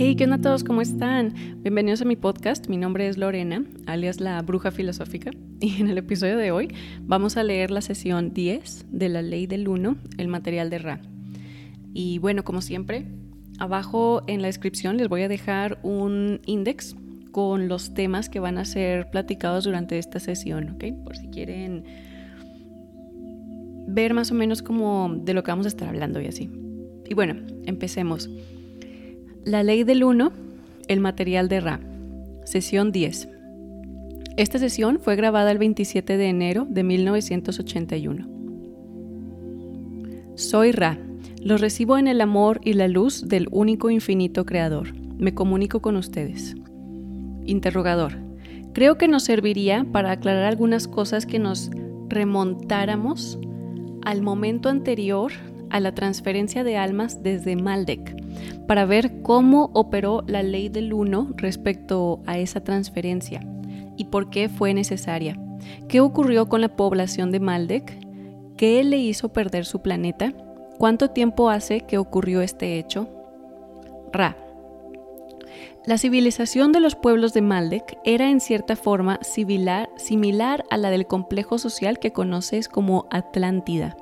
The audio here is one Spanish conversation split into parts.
Hey, ¿qué onda a todos? ¿Cómo están? Bienvenidos a mi podcast. Mi nombre es Lorena, alias la bruja filosófica. Y en el episodio de hoy vamos a leer la sesión 10 de la ley del 1, el material de Ra. Y bueno, como siempre, abajo en la descripción les voy a dejar un index con los temas que van a ser platicados durante esta sesión, ¿ok? Por si quieren ver más o menos como de lo que vamos a estar hablando y así. Y bueno, empecemos. La ley del 1, el material de Ra. Sesión 10. Esta sesión fue grabada el 27 de enero de 1981. Soy Ra. Lo recibo en el amor y la luz del único infinito creador. Me comunico con ustedes. Interrogador. Creo que nos serviría para aclarar algunas cosas que nos remontáramos al momento anterior a la transferencia de almas desde Maldek para ver cómo operó la ley del uno respecto a esa transferencia y por qué fue necesaria. ¿Qué ocurrió con la población de Maldek? ¿Qué le hizo perder su planeta? ¿Cuánto tiempo hace que ocurrió este hecho? Ra. La civilización de los pueblos de Maldek era en cierta forma similar, similar a la del complejo social que conoces como Atlántida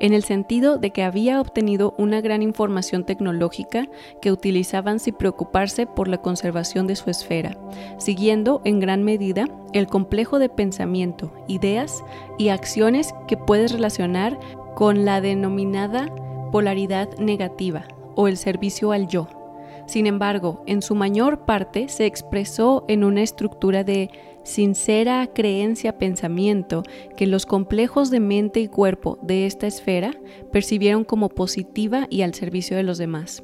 en el sentido de que había obtenido una gran información tecnológica que utilizaban sin preocuparse por la conservación de su esfera, siguiendo en gran medida el complejo de pensamiento, ideas y acciones que puedes relacionar con la denominada polaridad negativa o el servicio al yo. Sin embargo, en su mayor parte se expresó en una estructura de sincera creencia-pensamiento que los complejos de mente y cuerpo de esta esfera percibieron como positiva y al servicio de los demás.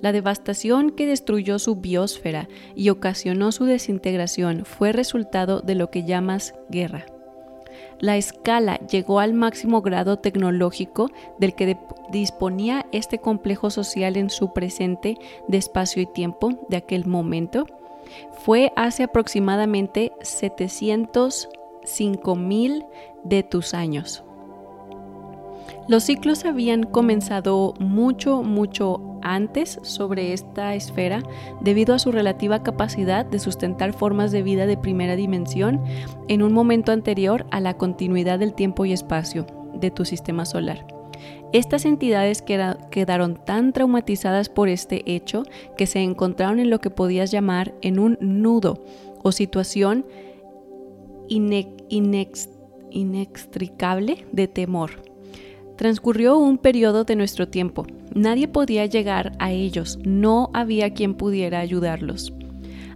La devastación que destruyó su biosfera y ocasionó su desintegración fue resultado de lo que llamas guerra. La escala llegó al máximo grado tecnológico del que disponía este complejo social en su presente de espacio y tiempo de aquel momento fue hace aproximadamente 705 mil de tus años. Los ciclos habían comenzado mucho, mucho antes sobre esta esfera debido a su relativa capacidad de sustentar formas de vida de primera dimensión en un momento anterior a la continuidad del tiempo y espacio de tu sistema solar. Estas entidades quedaron tan traumatizadas por este hecho que se encontraron en lo que podías llamar en un nudo o situación inextricable de temor. Transcurrió un periodo de nuestro tiempo. Nadie podía llegar a ellos, no había quien pudiera ayudarlos.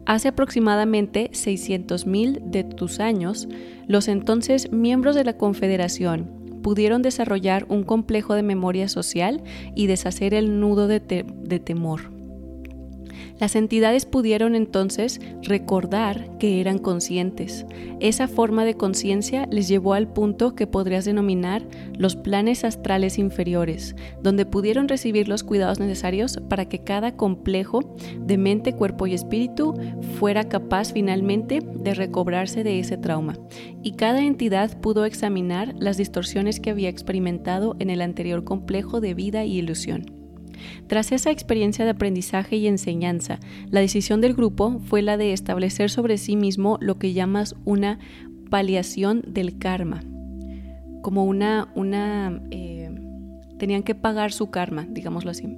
Hace aproximadamente 600.000 de tus años, los entonces miembros de la Confederación pudieron desarrollar un complejo de memoria social y deshacer el nudo de, temor. Las entidades pudieron entonces recordar que eran conscientes. Esa forma de conciencia les llevó al punto que podrías denominar los planes astrales inferiores, donde pudieron recibir los cuidados necesarios para que cada complejo de mente, cuerpo y espíritu fuera capaz finalmente de recobrarse de ese trauma. Y cada entidad pudo examinar las distorsiones que había experimentado en el anterior complejo de vida y ilusión. Tras esa experiencia de aprendizaje y enseñanza, la decisión del grupo fue la de establecer sobre sí mismo lo que llamas una paliación del karma, como una, una eh, tenían que pagar su karma, digámoslo así.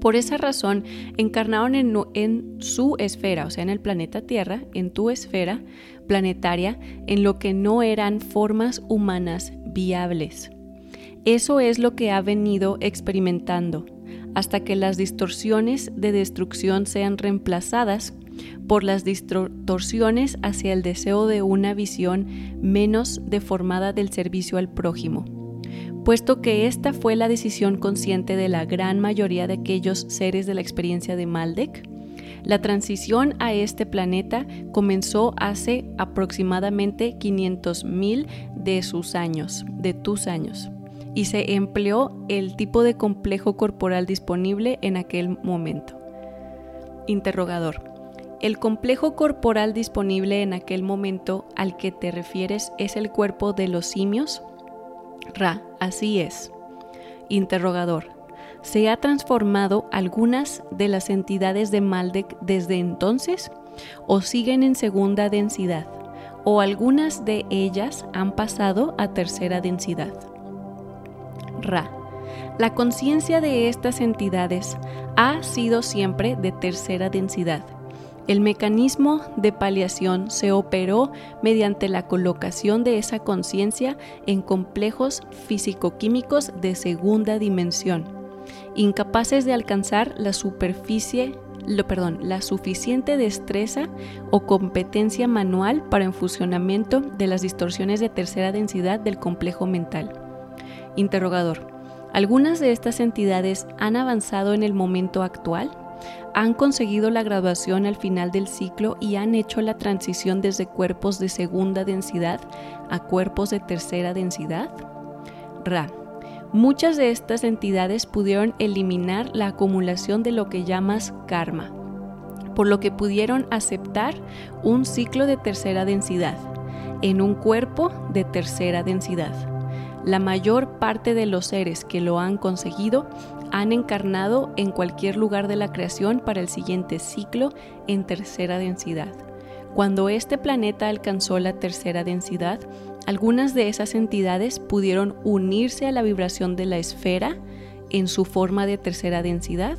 Por esa razón, encarnaron en, en, su esfera, o sea, en el planeta Tierra, en tu esfera planetaria, en lo que no eran formas humanas viables. Eso es lo que ha venido experimentando hasta que las distorsiones de destrucción sean reemplazadas por las distorsiones hacia el deseo de una visión menos deformada del servicio al prójimo. Puesto que esta fue la decisión consciente de la gran mayoría de aquellos seres de la experiencia de Maldek, la transición a este planeta comenzó hace aproximadamente 500.000 de sus años, de tus años y se empleó el tipo de complejo corporal disponible en aquel momento. Interrogador. ¿El complejo corporal disponible en aquel momento al que te refieres es el cuerpo de los simios? Ra, así es. Interrogador. ¿Se ha transformado algunas de las entidades de Maldek desde entonces o siguen en segunda densidad? ¿O algunas de ellas han pasado a tercera densidad? Ra. La conciencia de estas entidades ha sido siempre de tercera densidad. El mecanismo de paliación se operó mediante la colocación de esa conciencia en complejos físico-químicos de segunda dimensión, incapaces de alcanzar la superficie lo, perdón, la suficiente destreza o competencia manual para el funcionamiento de las distorsiones de tercera densidad del complejo mental. Interrogador. Algunas de estas entidades han avanzado en el momento actual, han conseguido la graduación al final del ciclo y han hecho la transición desde cuerpos de segunda densidad a cuerpos de tercera densidad. Ra. Muchas de estas entidades pudieron eliminar la acumulación de lo que llamas karma, por lo que pudieron aceptar un ciclo de tercera densidad en un cuerpo de tercera densidad. La mayor parte de los seres que lo han conseguido han encarnado en cualquier lugar de la creación para el siguiente ciclo en tercera densidad. Cuando este planeta alcanzó la tercera densidad, algunas de esas entidades pudieron unirse a la vibración de la esfera en su forma de tercera densidad.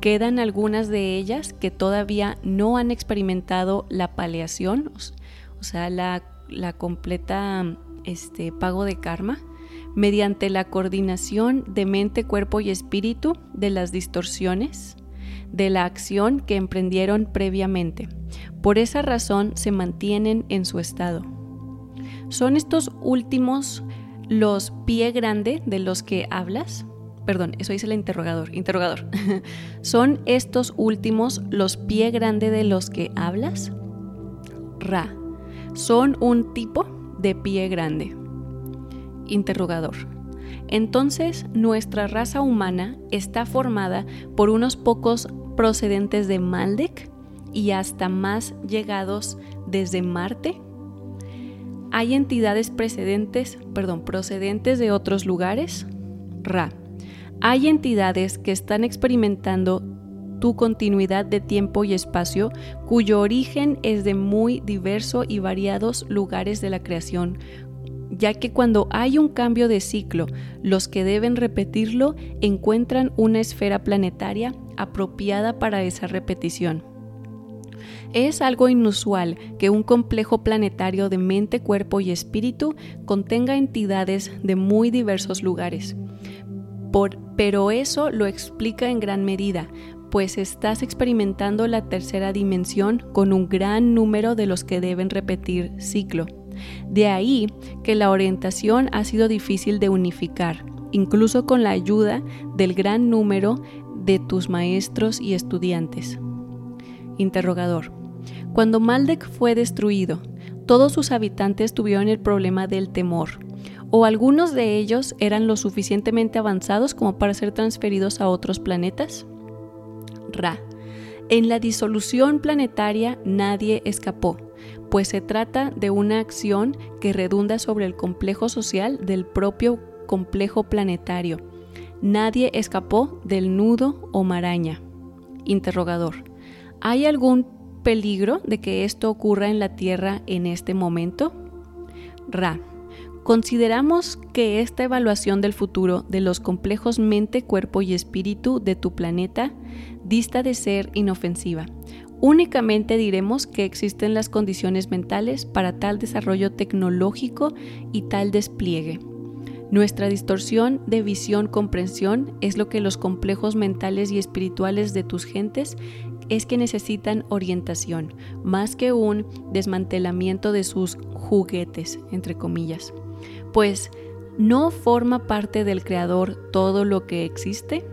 Quedan algunas de ellas que todavía no han experimentado la paleación, o sea, la, la completa este pago de karma mediante la coordinación de mente, cuerpo y espíritu de las distorsiones de la acción que emprendieron previamente. Por esa razón se mantienen en su estado. ¿Son estos últimos los pie grande de los que hablas? Perdón, eso dice el interrogador. Interrogador. ¿Son estos últimos los pie grande de los que hablas? Ra. Son un tipo de pie grande. Interrogador. Entonces, nuestra raza humana está formada por unos pocos procedentes de Maldek y hasta más llegados desde Marte. Hay entidades precedentes, perdón, procedentes de otros lugares. Ra. Hay entidades que están experimentando tu continuidad de tiempo y espacio, cuyo origen es de muy diverso y variados lugares de la creación, ya que cuando hay un cambio de ciclo, los que deben repetirlo encuentran una esfera planetaria apropiada para esa repetición. Es algo inusual que un complejo planetario de mente, cuerpo y espíritu contenga entidades de muy diversos lugares. pero eso lo explica en gran medida, pues estás experimentando la tercera dimensión con un gran número de los que deben repetir ciclo. De ahí que la orientación ha sido difícil de unificar, incluso con la ayuda del gran número de tus maestros y estudiantes. Interrogador. Cuando Maldek fue destruido, todos sus habitantes tuvieron el problema del temor, o algunos de ellos eran lo suficientemente avanzados como para ser transferidos a otros planetas. Ra. En la disolución planetaria nadie escapó, pues se trata de una acción que redunda sobre el complejo social del propio complejo planetario. Nadie escapó del nudo o maraña. Interrogador. ¿Hay algún peligro de que esto ocurra en la Tierra en este momento? Ra. Consideramos que esta evaluación del futuro de los complejos mente, cuerpo y espíritu de tu planeta dista de ser inofensiva. Únicamente diremos que existen las condiciones mentales para tal desarrollo tecnológico y tal despliegue. Nuestra distorsión de visión-comprensión es lo que los complejos mentales y espirituales de tus gentes es que necesitan orientación, más que un desmantelamiento de sus juguetes, entre comillas pues no forma parte del Creador todo lo que existe.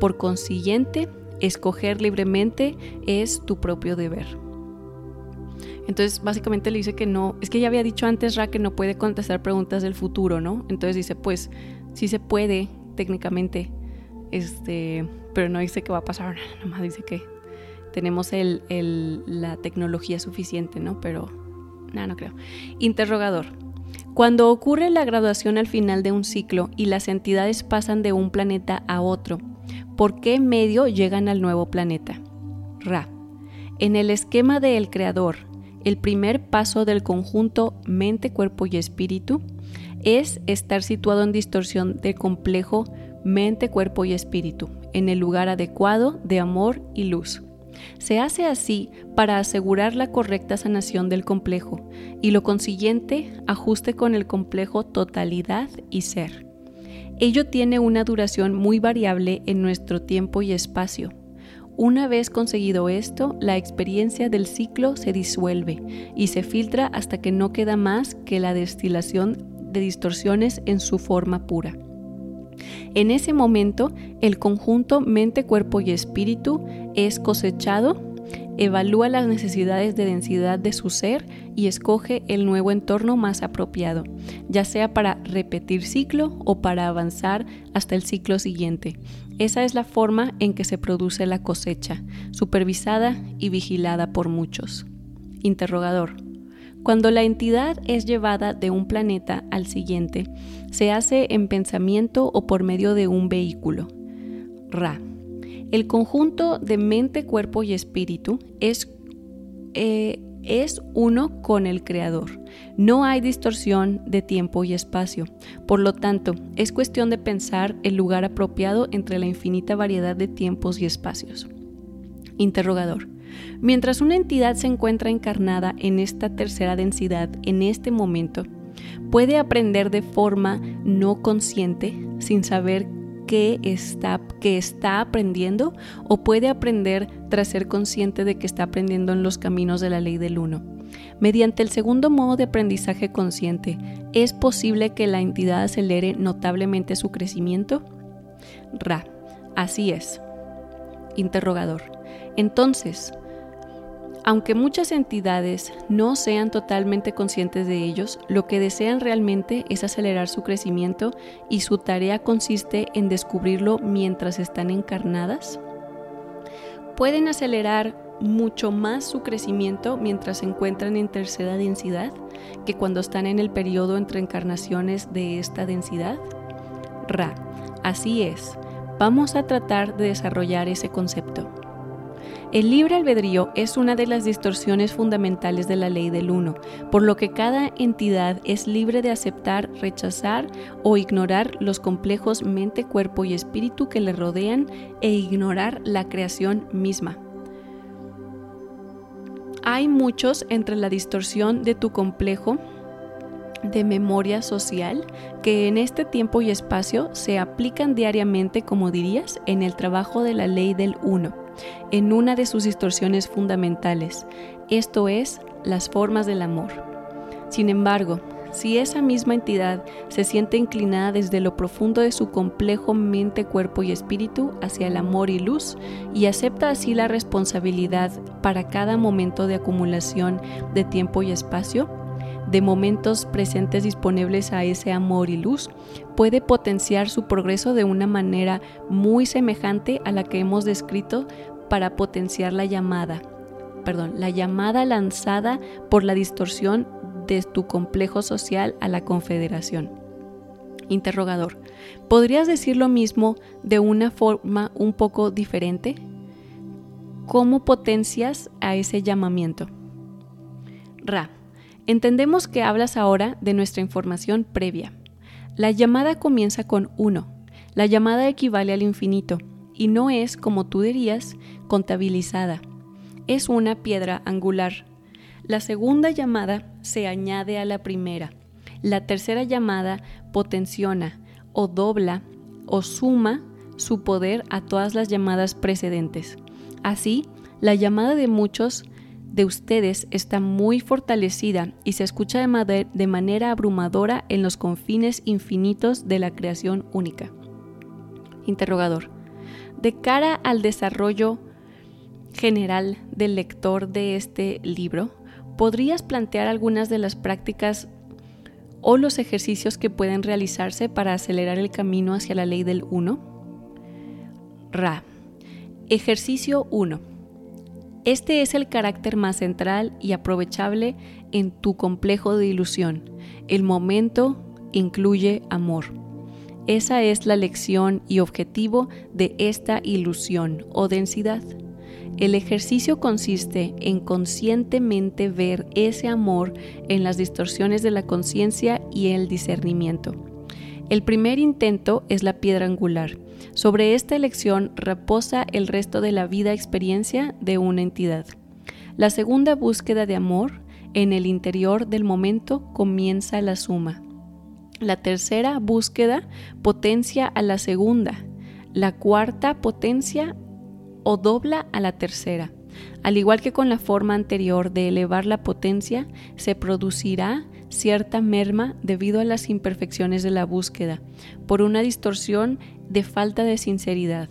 Por consiguiente, escoger libremente es tu propio deber. Entonces, básicamente le dice que no, es que ya había dicho antes Ra que no puede contestar preguntas del futuro, ¿no? Entonces dice, pues sí se puede técnicamente, este, pero no dice que va a pasar, nomás dice que tenemos la tecnología suficiente, ¿no? Pero, nada, no creo. Interrogador. Cuando ocurre la graduación al final de un ciclo y las entidades pasan de un planeta a otro, ¿por qué medio llegan al nuevo planeta? Ra. En el esquema de El Creador, el primer paso del conjunto mente, cuerpo y espíritu es estar situado en distorsión del complejo mente, cuerpo y espíritu, en el lugar adecuado de amor y luz. Se hace así para asegurar la correcta sanación del complejo y lo consiguiente ajuste con el complejo totalidad y ser. Ello tiene una duración muy variable en nuestro tiempo y espacio. Una vez conseguido esto, la experiencia del ciclo se disuelve y se filtra hasta que no queda más que la destilación de distorsiones en su forma pura. En ese momento, el conjunto mente, cuerpo y espíritu es cosechado, evalúa las necesidades de densidad de su ser y escoge el nuevo entorno más apropiado, ya sea para repetir ciclo o para avanzar hasta el ciclo siguiente. Esa es la forma en que se produce la cosecha, supervisada y vigilada por muchos. Interrogador. Cuando la entidad es llevada de un planeta al siguiente, se hace en pensamiento o por medio de un vehículo. Ra. El conjunto de mente, cuerpo y espíritu es, eh, es uno con el Creador. No hay distorsión de tiempo y espacio. Por lo tanto, es cuestión de pensar el lugar apropiado entre la infinita variedad de tiempos y espacios. Interrogador. Mientras una entidad se encuentra encarnada en esta tercera densidad en este momento, puede aprender de forma no consciente, sin saber qué está, está aprendiendo, o puede aprender tras ser consciente de que está aprendiendo en los caminos de la ley del uno. Mediante el segundo modo de aprendizaje consciente, ¿es posible que la entidad acelere notablemente su crecimiento? Ra. Así es. Interrogador. Entonces, aunque muchas entidades no sean totalmente conscientes de ellos, lo que desean realmente es acelerar su crecimiento y su tarea consiste en descubrirlo mientras están encarnadas. Pueden acelerar mucho más su crecimiento mientras se encuentran en tercera densidad que cuando están en el periodo entre encarnaciones de esta densidad. Ra, así es. Vamos a tratar de desarrollar ese concepto. El libre albedrío es una de las distorsiones fundamentales de la ley del uno, por lo que cada entidad es libre de aceptar, rechazar o ignorar los complejos mente, cuerpo y espíritu que le rodean e ignorar la creación misma. Hay muchos entre la distorsión de tu complejo de memoria social que en este tiempo y espacio se aplican diariamente, como dirías, en el trabajo de la ley del uno en una de sus distorsiones fundamentales, esto es, las formas del amor. Sin embargo, si esa misma entidad se siente inclinada desde lo profundo de su complejo mente, cuerpo y espíritu hacia el amor y luz y acepta así la responsabilidad para cada momento de acumulación de tiempo y espacio, de momentos presentes disponibles a ese amor y luz, puede potenciar su progreso de una manera muy semejante a la que hemos descrito para potenciar la llamada, perdón, la llamada lanzada por la distorsión de tu complejo social a la confederación. Interrogador, ¿podrías decir lo mismo de una forma un poco diferente? ¿Cómo potencias a ese llamamiento? Ra, entendemos que hablas ahora de nuestra información previa. La llamada comienza con 1. La llamada equivale al infinito y no es, como tú dirías, contabilizada. Es una piedra angular. La segunda llamada se añade a la primera. La tercera llamada potenciona o dobla o suma su poder a todas las llamadas precedentes. Así, la llamada de muchos de ustedes está muy fortalecida y se escucha de, de, manera abrumadora en los confines infinitos de la creación única. Interrogador. De cara al desarrollo general del lector de este libro, ¿podrías plantear algunas de las prácticas o los ejercicios que pueden realizarse para acelerar el camino hacia la ley del 1? Ra. Ejercicio 1. Este es el carácter más central y aprovechable en tu complejo de ilusión. El momento incluye amor. Esa es la lección y objetivo de esta ilusión o densidad. El ejercicio consiste en conscientemente ver ese amor en las distorsiones de la conciencia y el discernimiento. El primer intento es la piedra angular. Sobre esta elección reposa el resto de la vida experiencia de una entidad. La segunda búsqueda de amor en el interior del momento comienza la suma. La tercera búsqueda potencia a la segunda. La cuarta potencia o dobla a la tercera. Al igual que con la forma anterior de elevar la potencia, se producirá cierta merma debido a las imperfecciones de la búsqueda, por una distorsión de falta de sinceridad.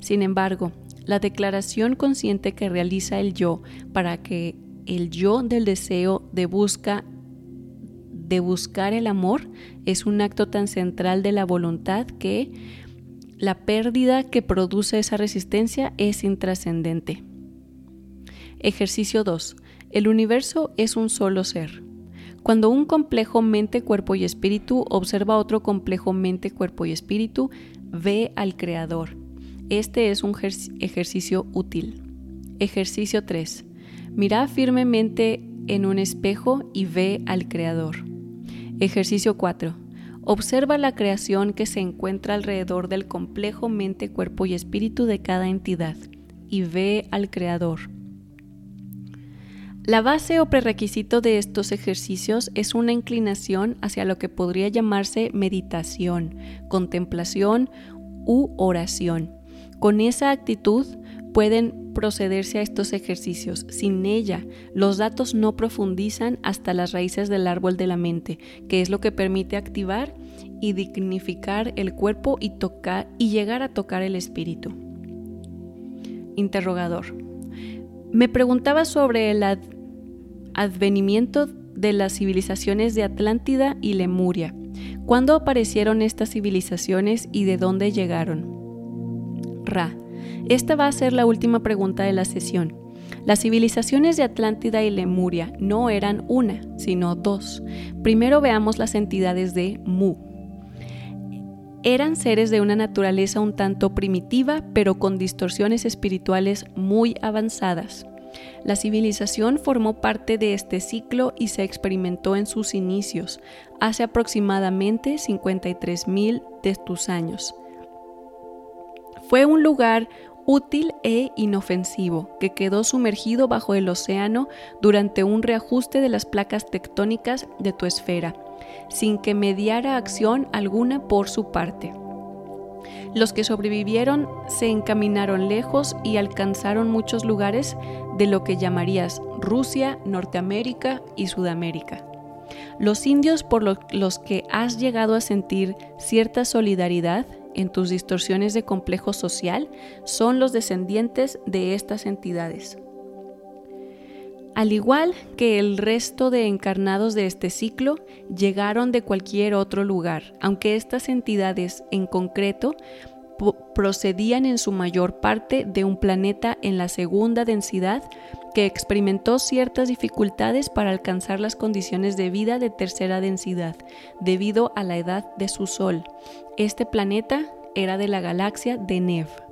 Sin embargo, la declaración consciente que realiza el yo para que el yo del deseo de busca de buscar el amor es un acto tan central de la voluntad que la pérdida que produce esa resistencia es intrascendente. Ejercicio 2. El universo es un solo ser. Cuando un complejo mente, cuerpo y espíritu observa otro complejo mente, cuerpo y espíritu, ve al Creador. Este es un ejercicio útil. Ejercicio 3. Mira firmemente en un espejo y ve al Creador. Ejercicio 4. Observa la creación que se encuentra alrededor del complejo mente, cuerpo y espíritu de cada entidad y ve al Creador. La base o prerequisito de estos ejercicios es una inclinación hacia lo que podría llamarse meditación, contemplación u oración. Con esa actitud pueden procederse a estos ejercicios. Sin ella, los datos no profundizan hasta las raíces del árbol de la mente, que es lo que permite activar y dignificar el cuerpo y tocar y llegar a tocar el espíritu. Interrogador. Me preguntaba sobre el advenimiento de las civilizaciones de Atlántida y Lemuria. ¿Cuándo aparecieron estas civilizaciones y de dónde llegaron? Ra. Esta va a ser la última pregunta de la sesión. Las civilizaciones de Atlántida y Lemuria no eran una, sino dos. Primero veamos las entidades de Mu. Eran seres de una naturaleza un tanto primitiva, pero con distorsiones espirituales muy avanzadas. La civilización formó parte de este ciclo y se experimentó en sus inicios, hace aproximadamente 53.000 de tus años. Fue un lugar útil e inofensivo que quedó sumergido bajo el océano durante un reajuste de las placas tectónicas de tu esfera, sin que mediara acción alguna por su parte. Los que sobrevivieron se encaminaron lejos y alcanzaron muchos lugares de lo que llamarías Rusia, Norteamérica y Sudamérica. Los indios por los que has llegado a sentir cierta solidaridad en tus distorsiones de complejo social son los descendientes de estas entidades. Al igual que el resto de encarnados de este ciclo, llegaron de cualquier otro lugar, aunque estas entidades en concreto procedían en su mayor parte de un planeta en la segunda densidad que experimentó ciertas dificultades para alcanzar las condiciones de vida de tercera densidad debido a la edad de su Sol. Este planeta era de la galaxia de Nev.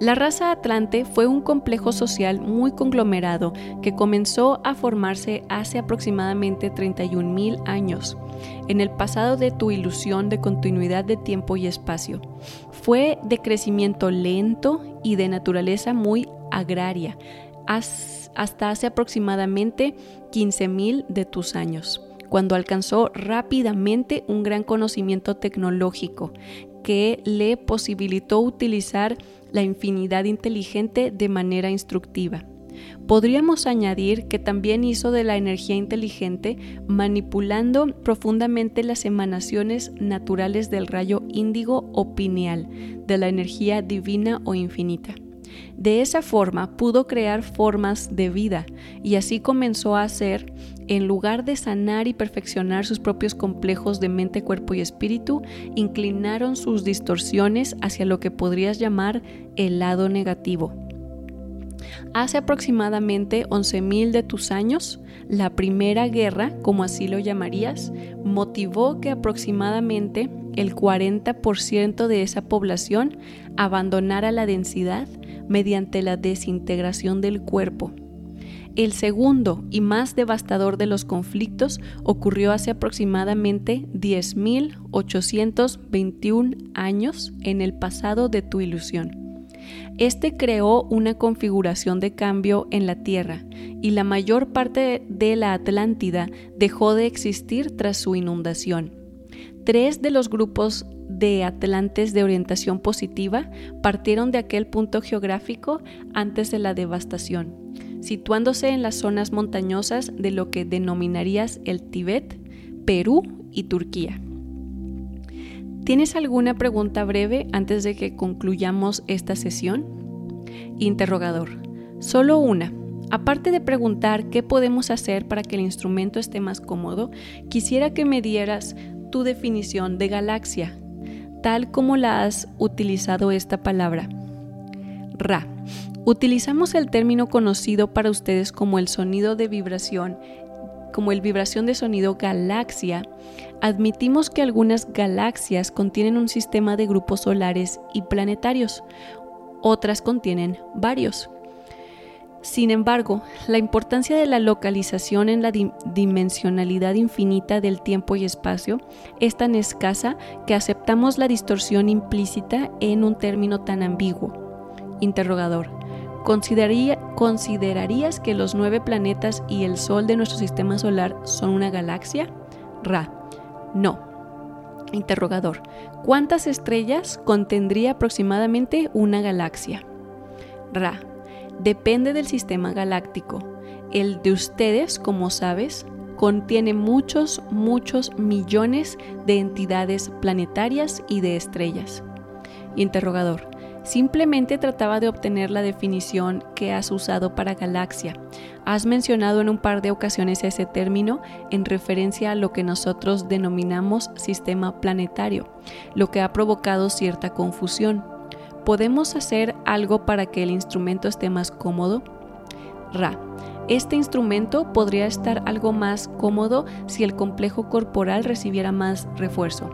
La raza Atlante fue un complejo social muy conglomerado que comenzó a formarse hace aproximadamente 31.000 años, en el pasado de tu ilusión de continuidad de tiempo y espacio. Fue de crecimiento lento y de naturaleza muy agraria, hasta hace aproximadamente 15.000 de tus años cuando alcanzó rápidamente un gran conocimiento tecnológico que le posibilitó utilizar la infinidad inteligente de manera instructiva. Podríamos añadir que también hizo de la energía inteligente manipulando profundamente las emanaciones naturales del rayo índigo o pineal, de la energía divina o infinita. De esa forma pudo crear formas de vida y así comenzó a hacer, en lugar de sanar y perfeccionar sus propios complejos de mente, cuerpo y espíritu, inclinaron sus distorsiones hacia lo que podrías llamar el lado negativo. Hace aproximadamente 11.000 de tus años, la primera guerra, como así lo llamarías, motivó que aproximadamente el 40% de esa población abandonara la densidad mediante la desintegración del cuerpo. El segundo y más devastador de los conflictos ocurrió hace aproximadamente 10.821 años en el pasado de tu ilusión. Este creó una configuración de cambio en la Tierra y la mayor parte de la Atlántida dejó de existir tras su inundación. Tres de los grupos de atlantes de orientación positiva partieron de aquel punto geográfico antes de la devastación, situándose en las zonas montañosas de lo que denominarías el Tíbet, Perú y Turquía. ¿Tienes alguna pregunta breve antes de que concluyamos esta sesión? Interrogador. Solo una. Aparte de preguntar qué podemos hacer para que el instrumento esté más cómodo, quisiera que me dieras tu definición de galaxia, tal como la has utilizado esta palabra. Ra. Utilizamos el término conocido para ustedes como el sonido de vibración como el vibración de sonido galaxia, admitimos que algunas galaxias contienen un sistema de grupos solares y planetarios, otras contienen varios. Sin embargo, la importancia de la localización en la dimensionalidad infinita del tiempo y espacio es tan escasa que aceptamos la distorsión implícita en un término tan ambiguo. Interrogador. ¿Considerarías que los nueve planetas y el Sol de nuestro sistema solar son una galaxia? Ra. No. Interrogador. ¿Cuántas estrellas contendría aproximadamente una galaxia? Ra. Depende del sistema galáctico. El de ustedes, como sabes, contiene muchos, muchos millones de entidades planetarias y de estrellas. Interrogador. Simplemente trataba de obtener la definición que has usado para galaxia. Has mencionado en un par de ocasiones ese término en referencia a lo que nosotros denominamos sistema planetario, lo que ha provocado cierta confusión. ¿Podemos hacer algo para que el instrumento esté más cómodo? Ra. Este instrumento podría estar algo más cómodo si el complejo corporal recibiera más refuerzo.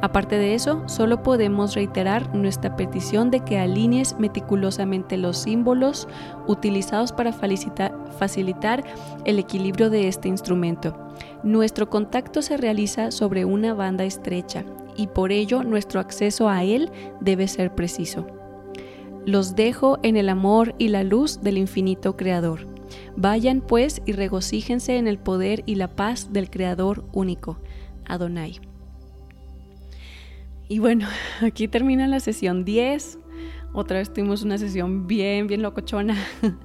Aparte de eso, solo podemos reiterar nuestra petición de que alinees meticulosamente los símbolos utilizados para facilitar el equilibrio de este instrumento. Nuestro contacto se realiza sobre una banda estrecha y por ello nuestro acceso a él debe ser preciso. Los dejo en el amor y la luz del infinito Creador. Vayan pues y regocíjense en el poder y la paz del Creador único, Adonai. Y bueno, aquí termina la sesión 10. Otra vez tuvimos una sesión bien, bien locochona.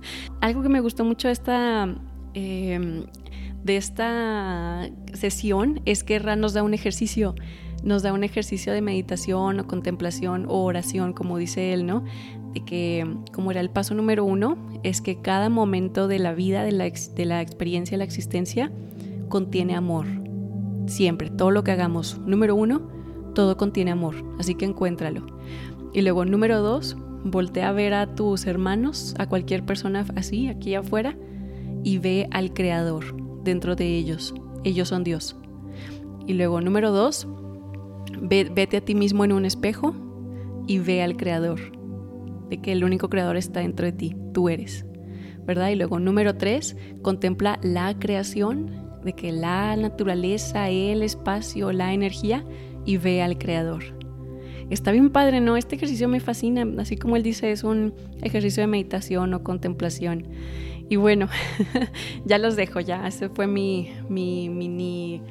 Algo que me gustó mucho esta, em, de esta sesión es que Ra nos da un ejercicio nos da un ejercicio de meditación o contemplación o oración, como dice él, ¿no? De que, como era el paso número uno, es que cada momento de la vida, de la, de la experiencia, de la existencia, contiene amor. Siempre, todo lo que hagamos. Número uno, todo contiene amor, así que encuéntralo. Y luego, número dos, voltea a ver a tus hermanos, a cualquier persona así, aquí afuera, y ve al Creador dentro de ellos. Ellos son Dios. Y luego, número dos, vete a ti mismo en un espejo y ve al creador, de que el único creador está dentro de ti, tú eres, ¿verdad? Y luego número tres, contempla la creación, de que la naturaleza, el espacio, la energía y ve al creador. Está bien padre, ¿no? Este ejercicio me fascina, así como él dice, es un ejercicio de meditación o contemplación. Y bueno, ya los dejo, ya, ese fue mi, mi mini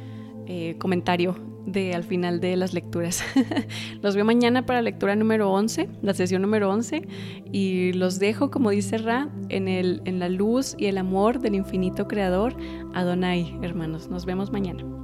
eh, comentario de al final de las lecturas. los veo mañana para lectura número 11, la sesión número 11, y los dejo, como dice Ra, en, el, en la luz y el amor del infinito creador, Adonai, hermanos. Nos vemos mañana.